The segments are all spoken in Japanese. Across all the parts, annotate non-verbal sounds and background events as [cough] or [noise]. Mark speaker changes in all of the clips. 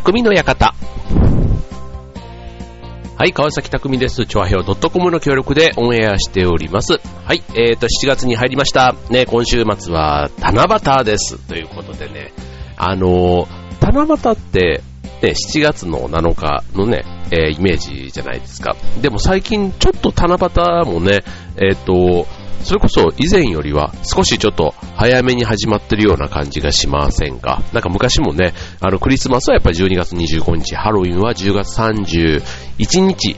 Speaker 1: 匠の館。はい、川崎匠です。チョアヘオ .com の協力でオンエアしております。はい、えーと、7月に入りました。ね、今週末は七夕です。ということでね、あのー、七夕って、ね、7月の7日のね、えーイメージじゃないですか。でも最近ちょっと七夕もね、えっ、と、それこそ以前よりは少しちょっと早めに始まってるような感じがしませんか？なんか昔もね、あのクリスマスはやっぱり12月25日、ハロウィンは10月31日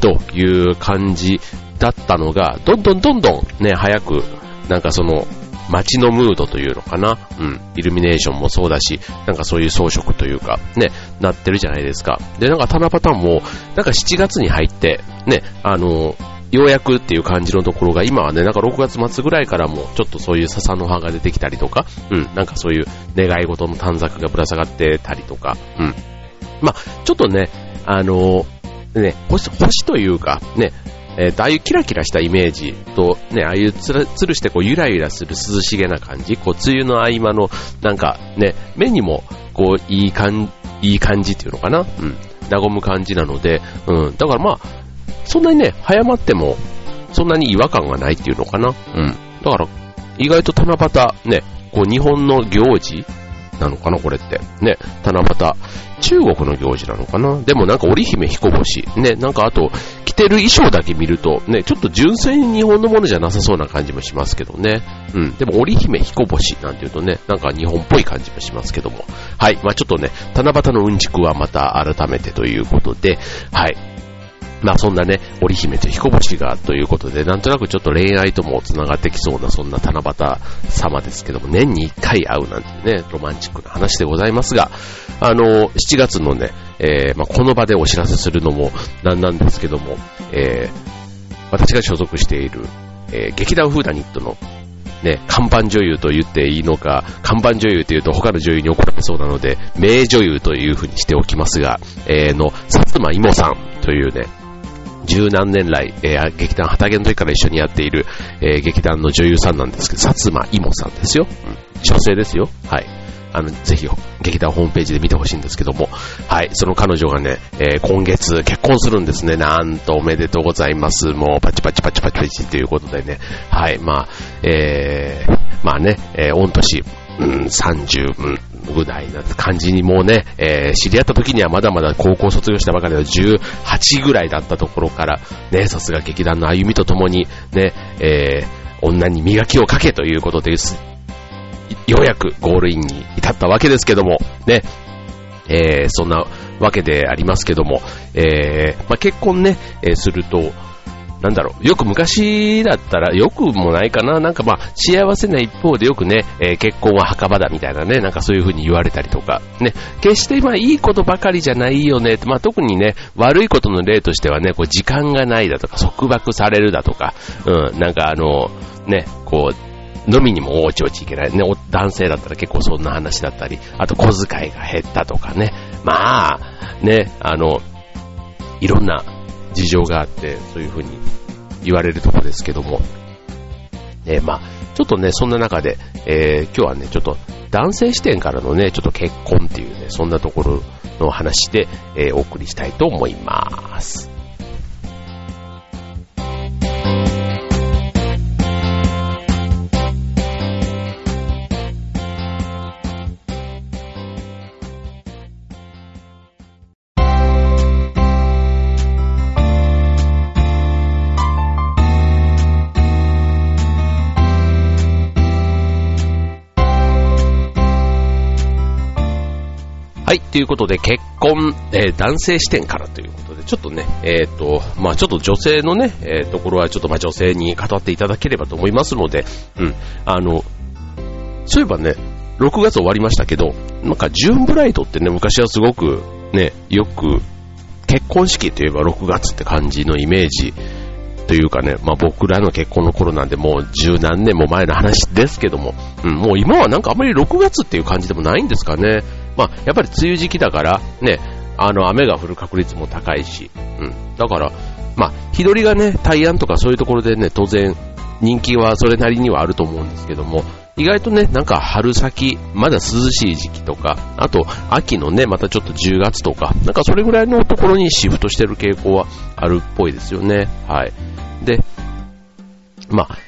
Speaker 1: という感じだったのが、どんどんどんどんね、早く、なんかその、街のムードというのかな？うん。イルミネーションもそうだし、なんかそういう装飾というか、ね、なってるじゃないですか。で、なんか七夕も、なんか7月に入って、ね、あの、ようやくっていう感じのところが、今はね、なんか6月末ぐらいからも、ちょっとそういう笹の葉が出てきたりとか、うん、なんかそういう願い事の短冊がぶら下がってたりとか、うん。まあ、ちょっとね、あの、ね、星、星というか、ね、えーと、ああいうキラキラしたイメージと、ね、ああいうつるつるしてこうゆらゆらする涼しげな感じ、こう梅雨の合間のなんかね、目にもこういい感じいい感じっていうのかな、うん、和む感じなので、うん、だからまあ、そんなにね、早まっても、そんなに違和感がないっていうのかな、うん、だから意外と七夕、ね、こう日本の行事なのかな、これって。ね、七夕。中国の行事なのかなでもなんか織姫彦星。ね、なんかあと、着てる衣装だけ見ると、ね、ちょっと純粋に日本のものじゃなさそうな感じもしますけどね。うん。でも織姫彦星なんていうとね、なんか日本っぽい感じもしますけども。はい。まあちょっとね、七夕のうんちくはまた改めてということで、はい。まあそんなね、織姫と彦星がということで、なんとなくちょっと恋愛とも繋がってきそうなそんな七夕様ですけども、年に一回会うなんてね、ロマンチックな話でございます。が、あの、7月のね、えーまあこの場でお知らせするのもなんなんですけども、えー私が所属している、えー劇団フーダニットのね、看板女優と言っていいのか、看板女優というと他の女優に怒られそうなので、名女優というふうにしておきますが、えーの、薩摩いもさんというね、十何年来、えー劇団旗毛の時から一緒にやっている、えー劇団の女優さんなんですけど、薩摩いもさんですよ。うん、女性ですよ。はい。あの、ぜひ、劇団ホームページで見てほしいんですけども、はい、その彼女がね、えー今月結婚するんですね。なんとおめでとうございます。もう、パチパチパチパチパチということでね、はい、まあ、えー、まあね、えー、御年、うん、30、うん、ぐらいな感じにもうね、えー知り合った時にはまだまだ高校卒業したばかりの18ぐらいだったところから、ね、さすが劇団の歩みとともに、ね、えー女に磨きをかけということです。ようやくゴールインに至ったわけですけども、ね、えーそんなわけでありますけども、えーまあ、結婚ね、えーすると、なんだろう、よく昔だったら、よくもないかな、なんかまあ、幸せな一方でよくね、えー結婚は墓場だみたいなね、なんかそういう風に言われたりとか、ね、決してまあ、いいことばかりじゃないよね、まあ、特にね、悪いことの例としてはね、こう、時間がないだとか、束縛されるだとか、うん、なんかあの、ね、こう、飲みにもおちおちいけない。ね、男性だったら結構そんな話だったり、あと小遣いが減ったとかね。まあ、ね、あの、いろんな事情があって、そういうふうに言われるとこですけども。えーまあ、ちょっとね、そんな中で、えー今日はね、ちょっと男性視点からのね、ちょっと結婚っていうね、そんなところの話で、えーお送りしたいと思います。ということで結婚、えー男性視点からということで、ちょっとね、えっ、と、まあちょっと女性のね、えーところはちょっとまあ女性に語っていただければと思いますので、うん、あの、そういえばね、6月終わりましたけど、なんかジューンブライドってね、昔はすごくね、よく結婚式といえば6月って感じのイメージというかね、まあ僕らの結婚の頃なんでもう十何年も前の話ですけども、うん、もう今はなんかあんまり6月っていう感じでもないんですかね。まあやっぱり梅雨時期だから、ね、あの雨が降る確率も高いし、うん、だから、まあ日取りがね、大安とかそういうところでね、当然人気はそれなりにはあると思うんですけども、意外とね、なんか春先、まだ涼しい時期とか、あと秋のね、またちょっと10月とか、なんかそれぐらいのところにシフトしてる傾向はあるっぽいですよね。はい。で、まあ、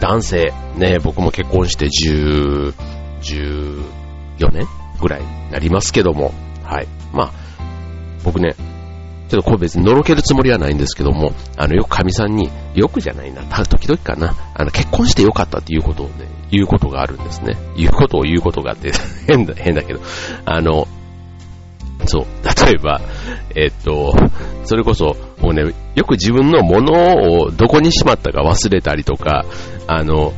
Speaker 1: 男性、ね、僕も結婚して10、14年ぐらいになりますけども、はい。まあ、僕ね、ちょっとこれ別にのろけるつもりはないんですけども、あの、よく神さんに、よくじゃないな、時々かな、あの、結婚してよかったっていうことをね、言うことがあるんですね。言うことを言うことがあって [laughs] 変だ、変だけど、あの、そう、例えば、えっと、それこそ、もうね、よく自分のものをどこにしまったか忘れたりとか、あの、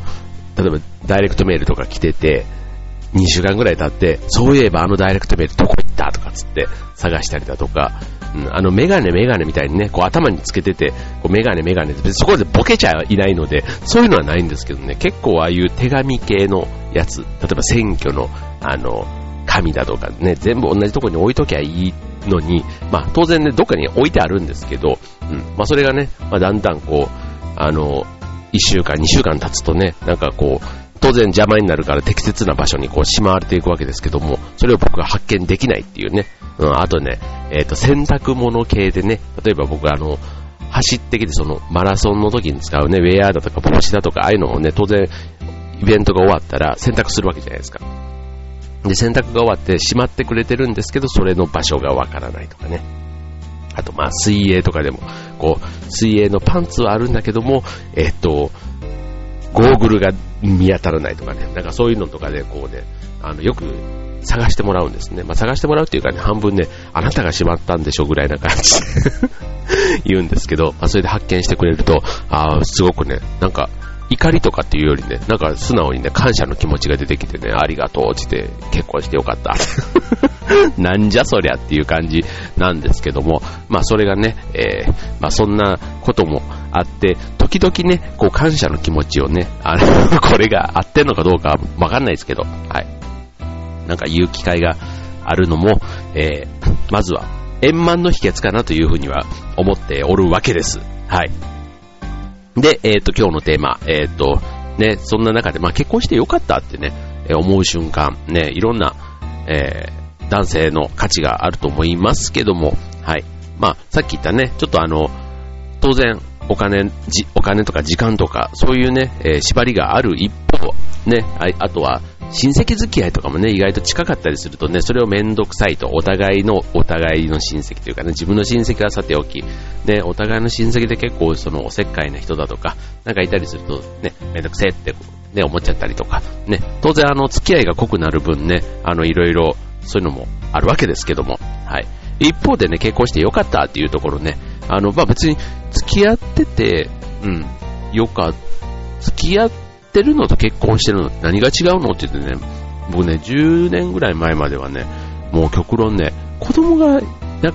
Speaker 1: 例えばダイレクトメールとか来てて、2週間ぐらい経って、そういえばあのダイレクトメールどこ行ったとかつって探したりだとか、うん、あのメガネメガネみたいにね、こう頭につけてて、こうメガネメガネってそこでボケちゃいないので、そういうのはないんですけどね、結構ああいう手紙系のやつ、例えば選挙の、あの、紙だとかね、全部同じとこに置いときゃいいのに、まあ当然ね、どっかに置いてあるんですけど、うん、まあそれがね、まあだんだんこう、あの、1週間、2週間経つとね、なんかこう、当然邪魔になるから適切な場所にこうしまわれていくわけですけども、それを僕が発見できないっていうね。うん、あとね、えっ、ー、と、洗濯物系でね、例えば僕あの、走ってきてそのマラソンの時に使うね、ウェアだとか帽子だとか、ああいうのをね、当然、イベントが終わったら洗濯するわけじゃないですか。で、洗濯が終わってしまってくれてるんですけど、それの場所がわからないとかね。あと、まあ、水泳とかでも、こう、水泳のパンツはあるんだけども、えっ、と、ゴーグルが見当たらないとかね、なんかそういうのとかで、こうね、あの、よく探してもらうんですね。まあ、探してもらうっていうかね、半分ね、あなたがしまったんでしょぐらいな感じで [laughs] 言うんですけど、まあ、それで発見してくれると、ああ、すごくね、なんか、怒りとかっていうよりね、なんか素直にね、感謝の気持ちが出てきてね、ありがとうってって結婚してよかった。[laughs] なんじゃそりゃっていう感じなんですけども、まあそれがね、えー、まあそんなこともあって、時々ね、こう感謝の気持ちをね、あの [laughs] これが合ってんのかどうかわかんないですけど、はい。なんか言う機会があるのも、えー、まずは円満の秘訣かなというふうには思っておるわけです。はい。で、えっ、ー、と、今日のテーマ、えっ、ー、と、ね、そんな中で、まあ結婚してよかったってね、え思う瞬間、ね、いろんな、えー、男性の価値があると思いますけども、はい。まあ、さっき言ったね、ちょっとあの、当然、お金、じ、お金とか時間とか、そういうね、えー、縛りがある一方、ね、ああとは、親戚付き合いとかもね、意外と近かったりするとね、それをめんどくさいと、お互いの、お互いの親戚というかね、自分の親戚はさておき、ね、お互いの親戚で結構そのおせっかいな人だとか、なんかいたりすると、ね、めんどくせえって、ね、思っちゃったりとか、ね、当然あの、付き合いが濃くなる分ね、あの、いろいろ、そういうのもあるわけですけども、はい。一方でね、結婚してよかったっていうところね、あの、まあ、別に付き合ってて、うん、よか、付き合ってるのと結婚してるの何が違うのって言ってね、僕ね、10年ぐらい前まではね、もう極論ね、子供が、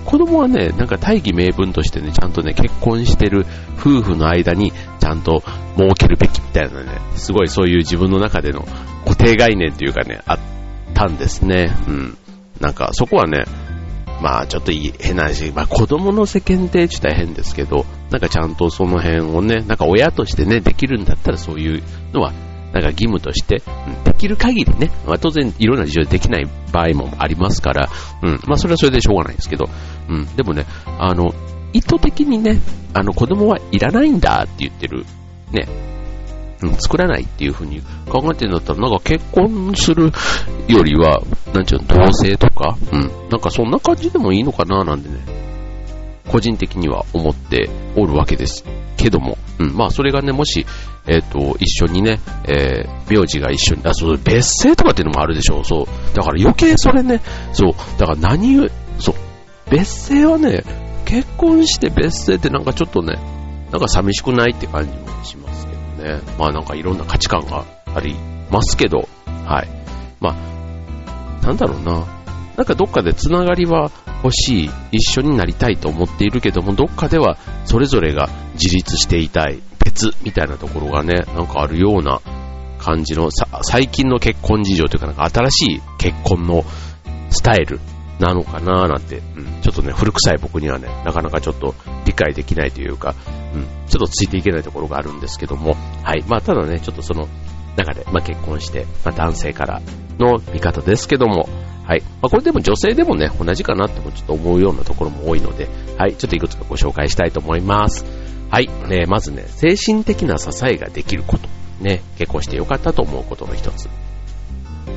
Speaker 1: 子供はね、なんか大義名分としてね、ちゃんとね、結婚してる夫婦の間にちゃんと設けるべきみたいなね、すごいそういう自分の中での固定概念っていうかね、あったんですね。うん。なんかそこはね、まあちょっといい変な話、まあ子供の世間体自体変ですけど、なんかちゃんとその辺をね、なんか親としてね、できるんだったらそういうのは、なんか義務として、できる限りね、まあ当然いろんな事情でできない場合もありますから、うん、まあそれはそれでしょうがないですけど、うん、でもね、あの、意図的にね、あの子供はいらないんだって言ってる、ね、作らないっていう風に考えてるんだったら、なんか結婚するよりは、なんちゅうの、同棲とか、うん、なんかそんな感じでもいいのかななんてね、個人的には思っておるわけですけども、うん、まあそれがね、もし、えっ、ー、と、一緒にね、えー、名字が一緒に、あ、そう、別姓とかっていうのもあるでしょう、そう。だから余計それね、そう、だから何を、そう、別姓はね、結婚して別姓ってなんかちょっとね、なんか寂しくないって感じもします。ね。まあなんかいろんな価値観がありますけど、はい。まあ、なんだろうな。なんかどっかでつながりは欲しい、一緒になりたいと思っているけども、どっかではそれぞれが自立していたい、別みたいなところがね、なんかあるような感じの、最近の結婚事情というか、なんか新しい結婚のスタイルなのかななんて、うん、ちょっとね、古臭い僕にはね、なかなかちょっと理解できないというか、うん、ちょっとついていけないところがあるんですけども、はい。まあ、ただね、ちょっとその、中で、まあ、結婚して、まあ、男性からの見方ですけども、はい。まあ、これでも女性でもね、同じかなってもちょっと思うようなところも多いので、はい。ちょっといくつかご紹介したいと思います。はい。ね、まずね、精神的な支えができること。ね、結婚してよかったと思うことの一つ。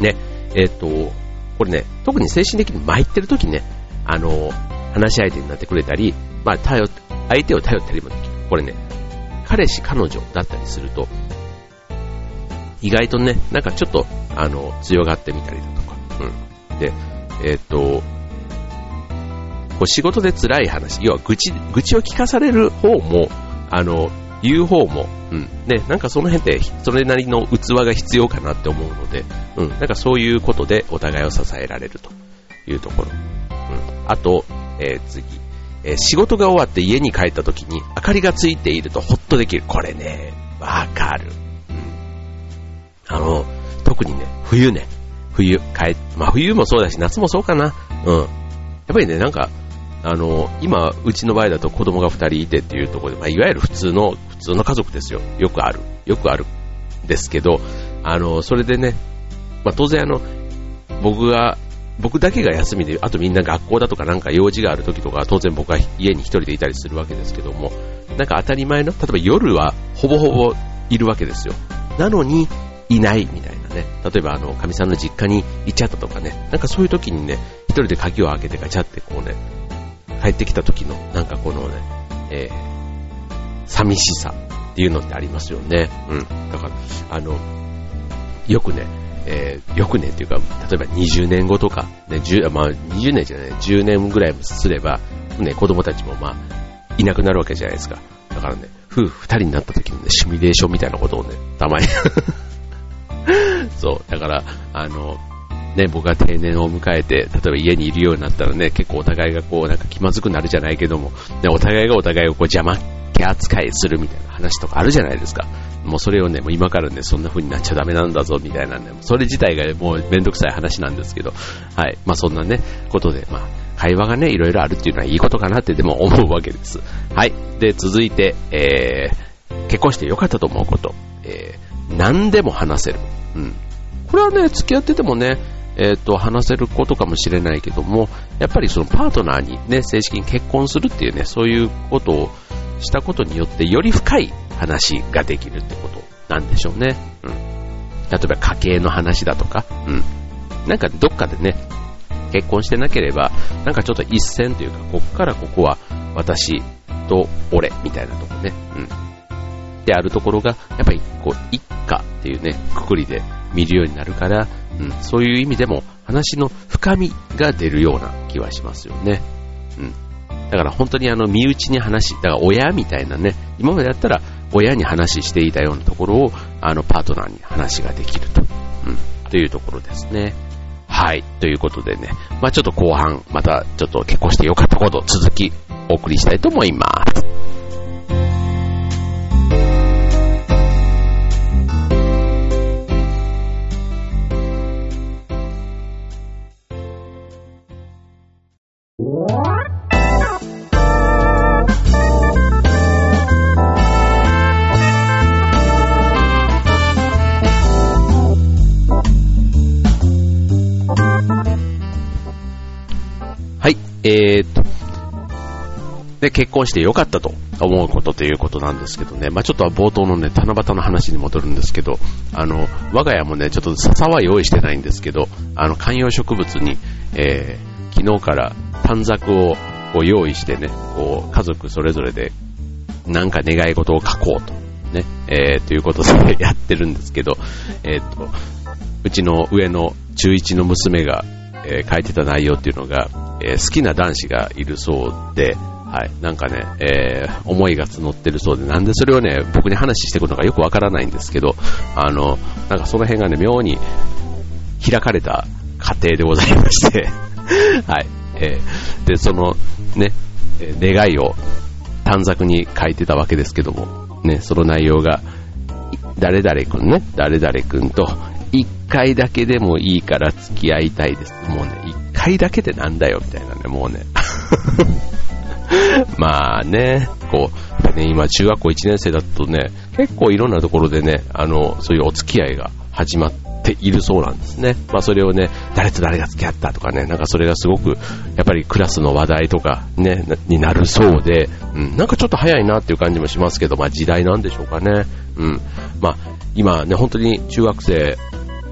Speaker 1: ね、えっ、ー、と、これね、特に精神的に参ってる時にね、あの、話し相手になってくれたり、まあ、頼、相手を頼ったりもできる。これね、彼氏、彼女だったりすると、意外とね、なんかちょっと、あの、強がってみたりだとか、うん。で、えっ、と、こう仕事で辛い話、要は愚痴、愚痴を聞かされる方も、あの、言う方も、うん。ね、なんかその辺で、それなりの器が必要かなって思うので、うん。なんかそういうことでお互いを支えられるというところ。うん。あと、えー、次。えー、仕事が終わって家に帰った時に明かりがついているとホッとできる。これね、わかる。うん。あの、特にね、冬ね。冬、帰、まあ冬もそうだし、夏もそうかな。うん。やっぱりね、なんか、あの、今、うちの場合だと子供が2人いてっていうところで、まあ、いわゆる普通の、普通の家族ですよ。よくある。よくある。ですけど、あの、それでね、まあ、当然あの、僕が、僕だけが休みで、あとみんな学校だとかなんか用事がある時とか、当然僕は家に一人でいたりするわけですけども、なんか当たり前の、例えば夜はほぼほぼいるわけですよ。なのに、いないみたいなね。例えばあの、神さんの実家に行っちゃったとかね。なんかそういう時にね、一人で鍵を開けてガチャってこうね、帰ってきた時の、なんかこのね、えー、寂しさっていうのってありますよね。うん。だから、あの、よくね、えー、よくねっていうか、例えば20年後とか、ね、10まあ20年じゃない、10年ぐらいもすれば、ね、子供たちもまあ、いなくなるわけじゃないですか。だからね、夫婦二人になった時のね、シミュレーションみたいなことをね、たまに [laughs] そう、だから、あの、ね、僕が定年を迎えて、例えば家にいるようになったらね、結構お互いがこう、なんか気まずくなるじゃないけども、ね、お互いがお互いをこう邪魔気扱いするみたいな話とかあるじゃないですか。もうそれをね、もう今からね、そんな風になっちゃダメなんだぞ、みたいなね、それ自体がねもうめんどくさい話なんですけど、はい。まあそんなね、ことで、まあ、会話がね、いろいろあるっていうのはいいことかなってでも思うわけです。はい。で、続いて、えー、結婚してよかったと思うこと。えー、何でも話せる。うん。これはね、付き合っててもね、えっ、ー、と、話せることかもしれないけども、やっぱりそのパートナーにね、正式に結婚するっていうね、そういうことをしたことによって、より深い話ができるってことなんでしょうね。うん。例えば家計の話だとか、うん。なんかどっかでね、結婚してなければ、なんかちょっと一線というか、こっからここは私と俺みたいなとこね、うん。であるところが、やっぱりこう、一家っていうね、くくりで見るようになるから、うん、そういう意味でも話の深みが出るような気はしますよね。うん。だから本当にあの身内に話、だから親みたいなね、今までやったら親に話していたようなところをあのパートナーに話ができると。うん。というところですね。はい。ということでね、まあちょっと後半、またちょっと結婚してよかったこと、続きお送りしたいと思います。えー、っと、で、結婚してよかったと思うことということなんですけどね、まあ、ちょっと冒頭のね、七夕の話に戻るんですけど、あの、我が家もね、ちょっと笹は用意してないんですけど、あの、観葉植物に、えー、昨日から短冊をこう用意してね、こう、家族それぞれで、なんか願い事を書こうと、ね、えー、ということでやってるんですけど、えー、っと、うちの上の中1の娘が、えー、書いてた内容っていうのが、えー、好きな男子がいるそうで、はい、なんかね、えー、思いが募ってるそうで、なんでそれをね、僕に話してくるのかよくわからないんですけど、あの、なんかその辺がね、妙に開かれた家庭でございまして [laughs] はい、えー、で、その、ね、願いを短冊に書いてたわけですけども、ね、その内容が、誰々くんね、誰々くんと一回だけでもいいから付き合いたいです。もうね、一回だけでなんだよ、みたいなね、もうね。[laughs] まあね、こう、ね、今中学校1年生だとね、結構いろんなところでね、あの、そういうお付き合いが始まっているそうなんですね。まあそれをね、誰と誰が付き合ったとかね、なんかそれがすごく、やっぱりクラスの話題とかね、になるそうで、うん、なんかちょっと早いなっていう感じもしますけど、まあ時代なんでしょうかね。うん。まあ今ね、本当に中学生、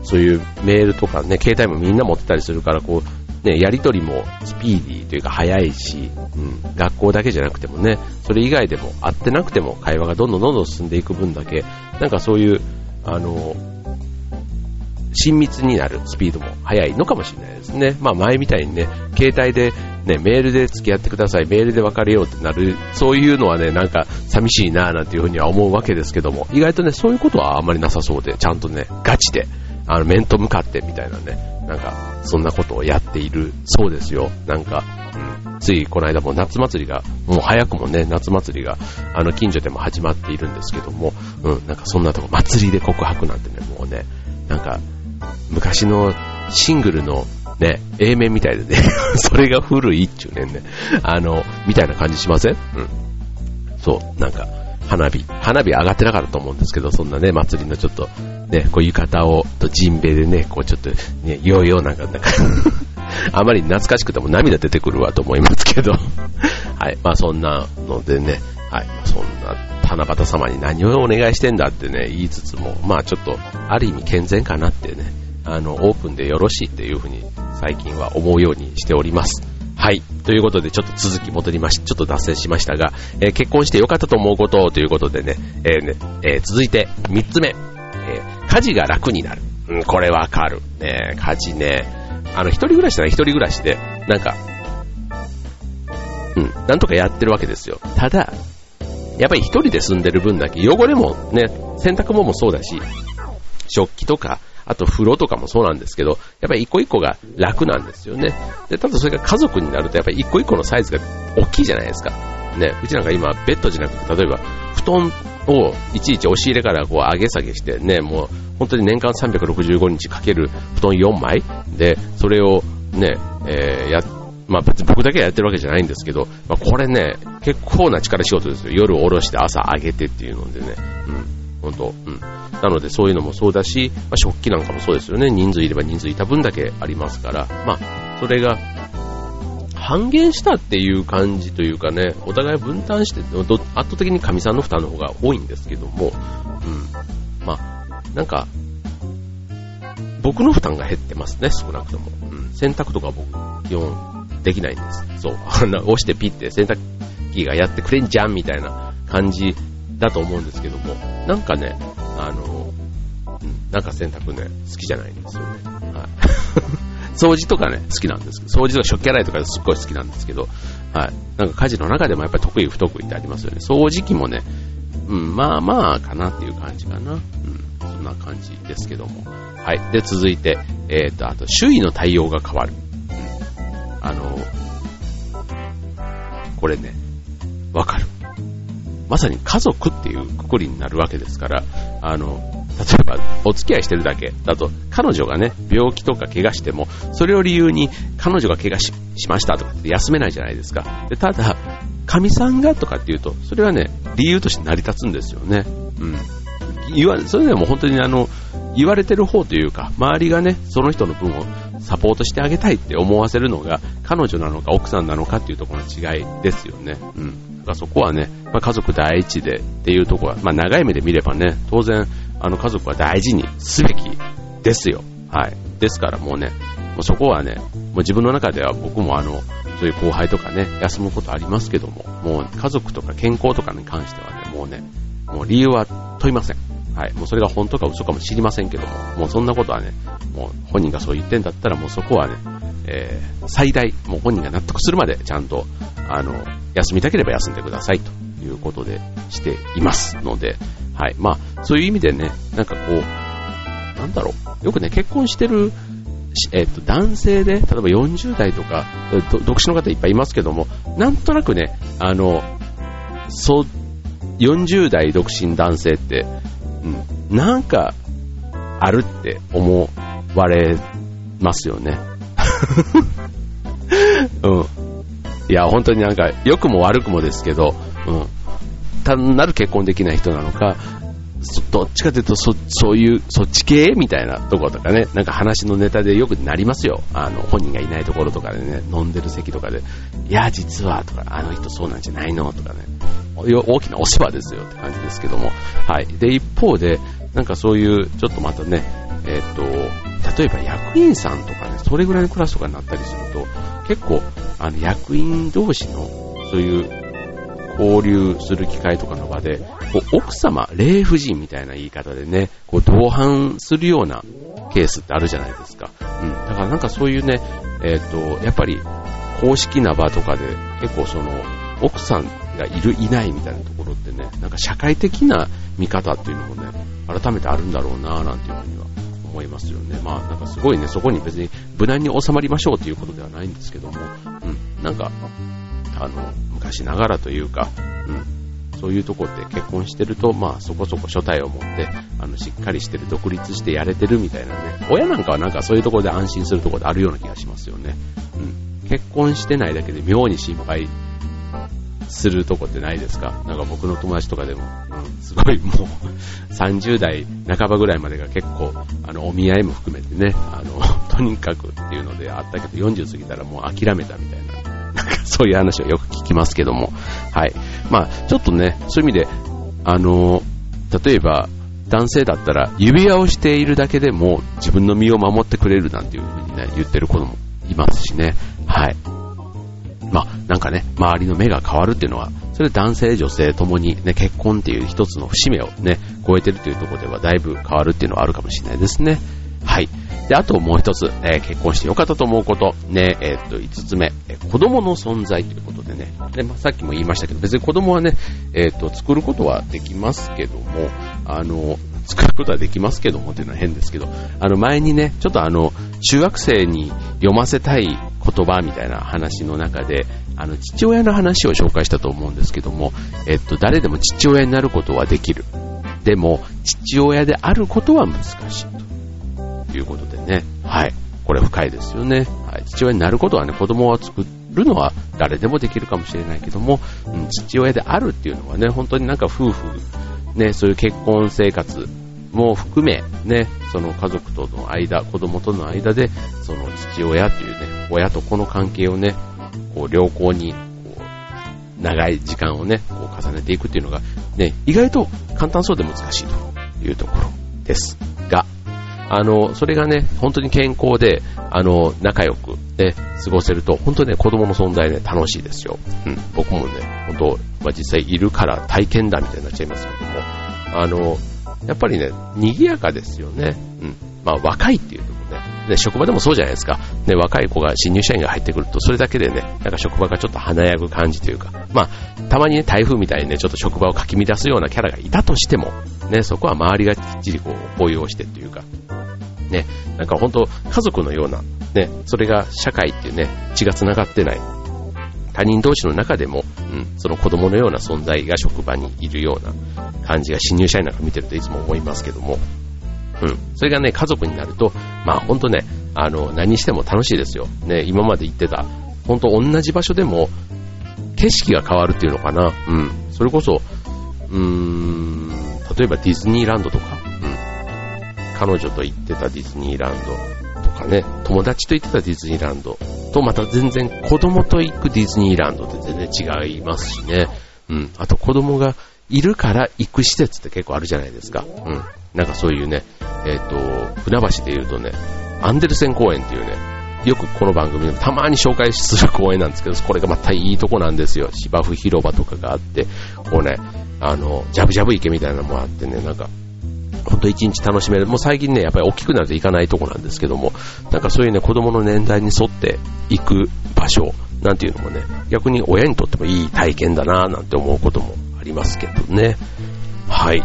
Speaker 1: そういうメールとかね、携帯もみんな持ってたりするから、こう、ね、やりとりもスピーディーというか早いし、うん、学校だけじゃなくてもね、それ以外でも会ってなくても会話がどんどんどんどん進んでいく分だけ、なんかそういう、あの、親密になるスピードも速いのかもしれないですね。まあ前みたいにね、携帯でね、メールで付き合ってください、メールで別れようってなる、そういうのはね、なんか寂しいななんていうふうには思うわけですけども、意外とね、そういうことはあんまりなさそうで、ちゃんとね、ガチで、あの、面と向かってみたいなね、なんか、そんなことをやっている。そうですよ。なんか、うん、ついこの間も夏祭りが、もう早くもね、夏祭りが、あの、近所でも始まっているんですけども、うん、なんかそんなとこ、祭りで告白なんてね、もうね、なんか、昔のシングルのね、A 面みたいでね、[laughs] それが古いっちゅうねんね、あの、みたいな感じしません？うん。そう、なんか、花火、花火上がってなかったと思うんですけど、そんなね、祭りのちょっと、ね、こう浴衣を、とジンベでね、こうちょっと、ね、ヨーヨーなんか、なんか [laughs] あまり懐かしくても涙出てくるわと思いますけど [laughs] はい、まあそんなのでね、はい、そんな七夕様に何をお願いしてんだってね、言いつつも、まあちょっと、ある意味健全かなってね、あの、オープンでよろしいっていうふうに最近は思うようにしております。はい。ということで、ちょっと続き戻りまし、ちょっと脱線しましたが、えー、結婚してよかったと思うことということでね、えー、ね、えー、続いて3つ目、え家事が楽になる。うん、これわかる。ね、家事ね、あの、一人暮らしなら一人暮らしで、なんか、うん、なんとかやってるわけですよ。ただ、やっぱり一人で住んでる分だけ汚れもね、洗濯物もそうだし、食器とか、あと風呂とかもそうなんですけど、やっぱり一個一個が楽なんですよね。で、ただそれが家族になるとやっぱり一個一個のサイズが大きいじゃないですか。ね、うちなんか今ベッドじゃなくて、例えば布団をいちいち押し入れからこう上げ下げしてね、もう本当に年間365日かける布団4枚で、それをね、えー、や、まあ別に僕だけやってるわけじゃないんですけど、まあこれね、結構な力仕事ですよ。夜下ろして朝上げてっていうのでね、うん。本当、うん。なのでそういうのもそうだし、まあ、食器なんかもそうですよね。人数いれば人数いた分だけありますから、まあ、それが、半減したっていう感じというかね、お互い分担して、圧倒的に神さんの負担の方が多いんですけども、うん。まあ、なんか、僕の負担が減ってますね、少なくとも。うん。洗濯とか僕、基本できないんです。そう。押してピッて洗濯機がやってくれんじゃんみたいな感じだと思うんですけども、なんかね、あの、なんか洗濯ね、好きじゃないんですよね。はい。[laughs] 掃除とかね、好きなんですけど、掃除とか食器洗いとかすっごい好きなんですけど、はい。なんか家事の中でもやっぱり得意不得意ってありますよね。掃除機もね、うん、まあまあかなっていう感じかな。うん、そんな感じですけども。はい。で、続いて、えっ、ー、と、あと、周囲の対応が変わる。うん。あの、これね、わかる。まさに家族っていうくくりになるわけですから、あの、例えばお付き合いしてるだけだと、彼女がね、病気とか怪我しても、それを理由に彼女が怪我しましたとかって休めないじゃないですか。でただ、神さんがとかっていうと、それはね、理由として成り立つんですよね。うん。言わそれでも本当にあの、言われてる方というか、周りがね、その人の分をサポートしてあげたいって思わせるのが、彼女なのか奥さんなのかっていうところの違いですよね。うん。かそこはね、まあ、家族第一でっていうところは、まあ、長い目で見ればね、当然、あの家族は大事にすべきですよ。はい。ですからもうね、もうそこはね、もう自分の中では僕もあの、そういう後輩とかね、休むことありますけども、もう家族とか健康とかに関してはね、もうね、もう理由は問いません。はい。もうそれが本当か嘘かも知りませんけども、もうそんなことはね、もう本人がそう言ってんだったらもうそこはね、えー、最大、もう本人が納得するまでちゃんと、あの、休みたければ休んでくださいということでしていますので、はい。まあ、そういう意味でね、なんかこう、なんだろう、よくね、結婚してる、えっ、と、男性で、例えば40代とか、独身の方いっぱいいますけども、なんとなくね、あの、そう、40代独身男性って、うん、なんか、あるって思われますよね。[laughs] うん。いや、本当になんか、良くも悪くもですけど、うん。単なる結婚できない人なのか、どっちかというとそ、そういう、そっち系みたいなところとかね、なんか話のネタでよくなりますよ。あの、本人がいないところとかでね、飲んでる席とかで、いや、実は、とか、あの人そうなんじゃないのとかね、大きなお世話ですよって感じですけども、はい。で、一方で、なんかそういう、ちょっとまたね、えっ、と、例えば役員さんとかね、それぐらいのクラスとかになったりすると、結構、あの、役員同士の、そういう交流する機会とかの場で、こう奥様、霊夫人みたいな言い方でね、こう同伴するようなケースってあるじゃないですか。うん。だからなんかそういうね、えっ、ー、と、やっぱり公式な場とかで結構その奥さんがいるいないみたいなところってね、なんか社会的な見方っていうのもね、改めてあるんだろうななんていうふうには思いますよね。まあなんかすごいね、そこに別に無難に収まりましょうということではないんですけども、うん、なんかあの、昔ながらというか、うん、そういうとこって結婚してると、まあそこそこ所帯を持って、あの、しっかりしてる、独立してやれてるみたいなね、親なんかはなんかそういうところで安心するところであるような気がしますよね。うん。結婚してないだけで妙に心配するとこってないですか？なんか僕の友達とかでも、うん、すごい [laughs] もう30代半ばぐらいまでが結構、あの、お見合いも含めてね、あの、[laughs] とにかくっていうのであったけど40過ぎたらもう諦めたみたいな [laughs] そういう話をよく聞きますけども、はい。まあ、ちょっとね、そういう意味で、あの、例えば、男性だったら指輪をしているだけでも自分の身を守ってくれるなんていう風にね、言ってる子もいますしね。はい。まあ、なんかね、周りの目が変わるっていうのは、それ男性、女性ともにね、結婚っていう一つの節目をね、超えてるというところではだいぶ変わるっていうのはあるかもしれないですね。はい。で、あともう一つ、えー、結婚してよかったと思うこと、ね、えー、っと、五つ目、えー、子供の存在ということでね、で、まあ、さっきも言いましたけど、別に子供はね、えっと、作ることはできますけども、あの、作ることはできますけどもっていうのは変ですけど、あの前にね、ちょっとあの、中学生に読ませたい言葉みたいな話の中で、あの、父親の話を紹介したと思うんですけども、えっと、誰でも父親になることはできる。でも、父親であることは難しいと。いうことでね、はい。これ深いですよね。はい。父親になることはね、子供を作るのは誰でもできるかもしれないけども、うん、父親であるっていうのはね、本当になんか夫婦、ね、そういう結婚生活も含め、ね、その家族との間、子供との間で、その父親っていうね、親と子の関係をね、こう良好に、こう、長い時間をね、こう重ねていくっていうのが、ね、意外と簡単そうで難しいというところです。が、あの、それがね、本当に健康で、あの、仲良く、ね、過ごせると、本当にね、子供の存在ね、楽しいですよ。うん、僕もね、本当、まあ、実際いるから体験談みたいになっちゃいますけども、あの、やっぱりね、賑やかですよね。うん。まあ、若いっていうとこ。で、職場でもそうじゃないですか。ね、若い子が、新入社員が入ってくると、それだけでね、なんか職場がちょっと華やぐ感じというか、まあ、たまにね、台風みたいにね、ちょっと職場をかき乱すようなキャラがいたとしても、ね、そこは周りがきっちりこう、抱擁してというか、ね、なんか本当家族のような、ね、それが社会っていうね、血が繋がってない。他人同士の中でも、うん、その子供のような存在が職場にいるような感じが新入社員なんか見てるといつも思いますけども、うん、それがね、家族になると、まあ本当ね、あの、何しても楽しいですよ。ね、今まで行ってた、本当同じ場所でも、景色が変わるっていうのかな。うん。それこそ、うーん、例えばディズニーランドとか、うん彼女と行ってたディズニーランドとかね、友達と行ってたディズニーランドとまた全然子供と行くディズニーランドって全然違いますしね。うん。あと子供がいるから行く施設って結構あるじゃないですか。うん。なんかそういうね、えっ、ー、と、船橋で言うとね、アンデルセン公園っていうね、よくこの番組でたまに紹介する公園なんですけど、これがまたいいとこなんですよ。芝生広場とかがあって、こうね、あの、ジャブジャブ池みたいなのもあってね、なんか、ほんと一日楽しめる。もう最近ね、やっぱり大きくなると行かないとこなんですけども、なんかそういうね、子供の年代に沿って行く場所なんていうのもね、逆に親にとってもいい体験だなぁなんて思うこともありますけどね。はい。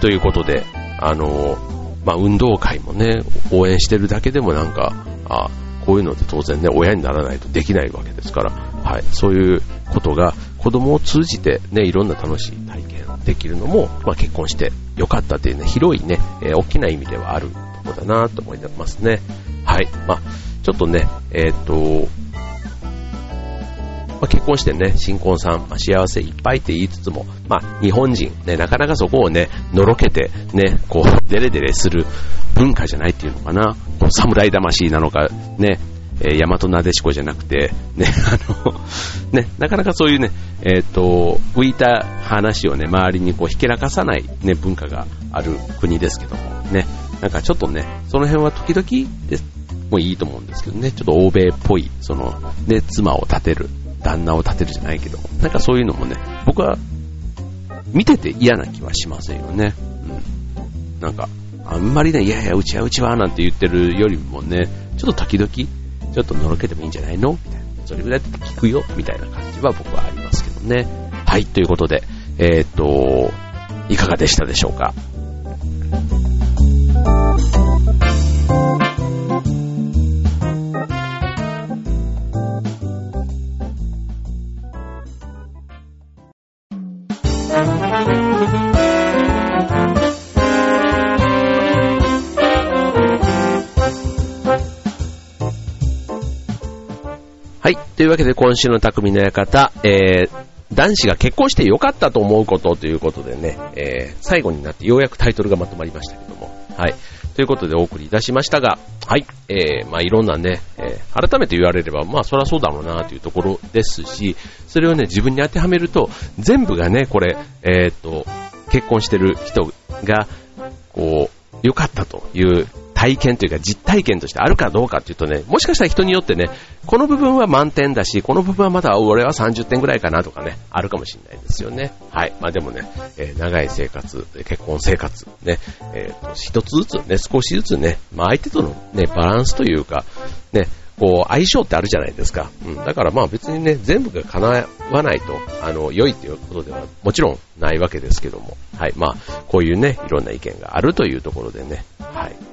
Speaker 1: ということで、あの、まあ、運動会もね、応援してるだけでもなんか、あこういうのって当然ね、親にならないとできないわけですから、はい、そういうことが子供を通じてね、いろんな楽しい体験できるのも、まあ、結婚してよかったというね、広いね、えー、大きな意味ではあるところだなと思いますね。はい。まあ、ちょっとね、えっ、と、あ、結婚してね、新婚さん、まあ、幸せいっぱいって言いつつも、まあ、日本人、ね、なかなかそこをね、のろけて、ね、こう、デレデレする文化じゃないっていうのかな。こう侍魂なのか、ね、えー、大和なでしこじゃなくて、ね、[laughs] あの、ね、なかなかそういうね、えっ、ー、と、浮いた話をね、周りにこう、ひけらかさないね、文化がある国ですけども、ね、なんかちょっとね、その辺は時々でもいいと思うんですけどね、ちょっと欧米っぽい、その、ね、妻を立てる、旦那を立てるじゃないけど、なんかそういうのもね、僕は見てて嫌な気はしませんよね。うん。なんか、あんまりね、いやいや、うちはうちはなんて言ってるよりもね、ちょっと時々、ちょっとのろけてもいいんじゃないの？みたいな。それぐらい聞くよ？みたいな感じは僕はありますけどね。はい、ということで、えー、っと、いかがでしたでしょうか？というわけで今週の匠の館、えー、男子が結婚して良かったと思うことということでね、えー、最後になってようやくタイトルがまとまりましたけども、はい。ということでお送りいたしましたが、はい。えー、まあいろんなね、えー、改めて言われれば、まあそりゃそうだろうなというところですし、それをね、自分に当てはめると、全部がね、これ、えー、っと、結婚してる人が、こう、良かったという体験というか実体験としてあるかどうかっていうとね、もしかしたら人によってね、この部分は満点だし、この部分はまだ俺は30点ぐらいかなとかね、あるかもしれないですよね。はい。まあでもね、えー、長い生活、結婚生活、ね、えー、一つずつね、少しずつね、まあ相手とのね、バランスというか、ね、こう、相性ってあるじゃないですか。うん。だからまあ別にね、全部が叶わないと、あの、良いっていうことではもちろんないわけですけども。はい。まあ、こういうね、いろんな意見があるというところでね。はい。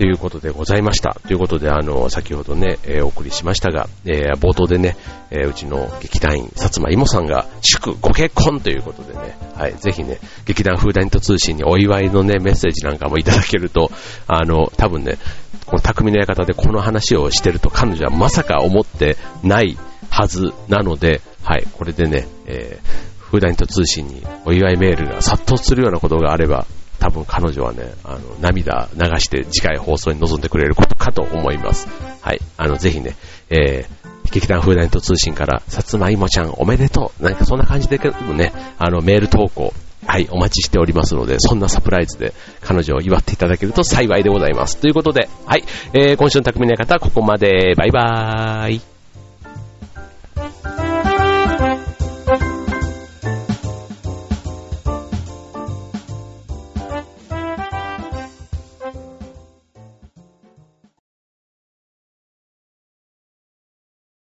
Speaker 1: ということでございました。ということで、あの、先ほどね、えー、お送りしましたが、えー、冒頭でね、えー、うちの劇団員、薩摩芋さんが、祝ご結婚ということでね、はい、ぜひね、劇団フーダニット通信にお祝いのね、メッセージなんかもいただけると、あの、多分ね、この匠の館でこの話をしてると彼女はまさか思ってないはずなので、はい、これでね、えー、フーダニット通信にお祝いメールが殺到するようなことがあれば、多分彼女はね、あの、涙流して次回放送に臨んでくれることかと思います。はい。あの、ぜひね、えー、劇団風ナイト通信から、さつまいもちゃんおめでとう。なんかそんな感じでね、あの、メール投稿、はい、お待ちしておりますので、そんなサプライズで彼女を祝っていただけると幸いでございます。ということで、はい、えー、今週の匠の方はここまで。バイバーイ。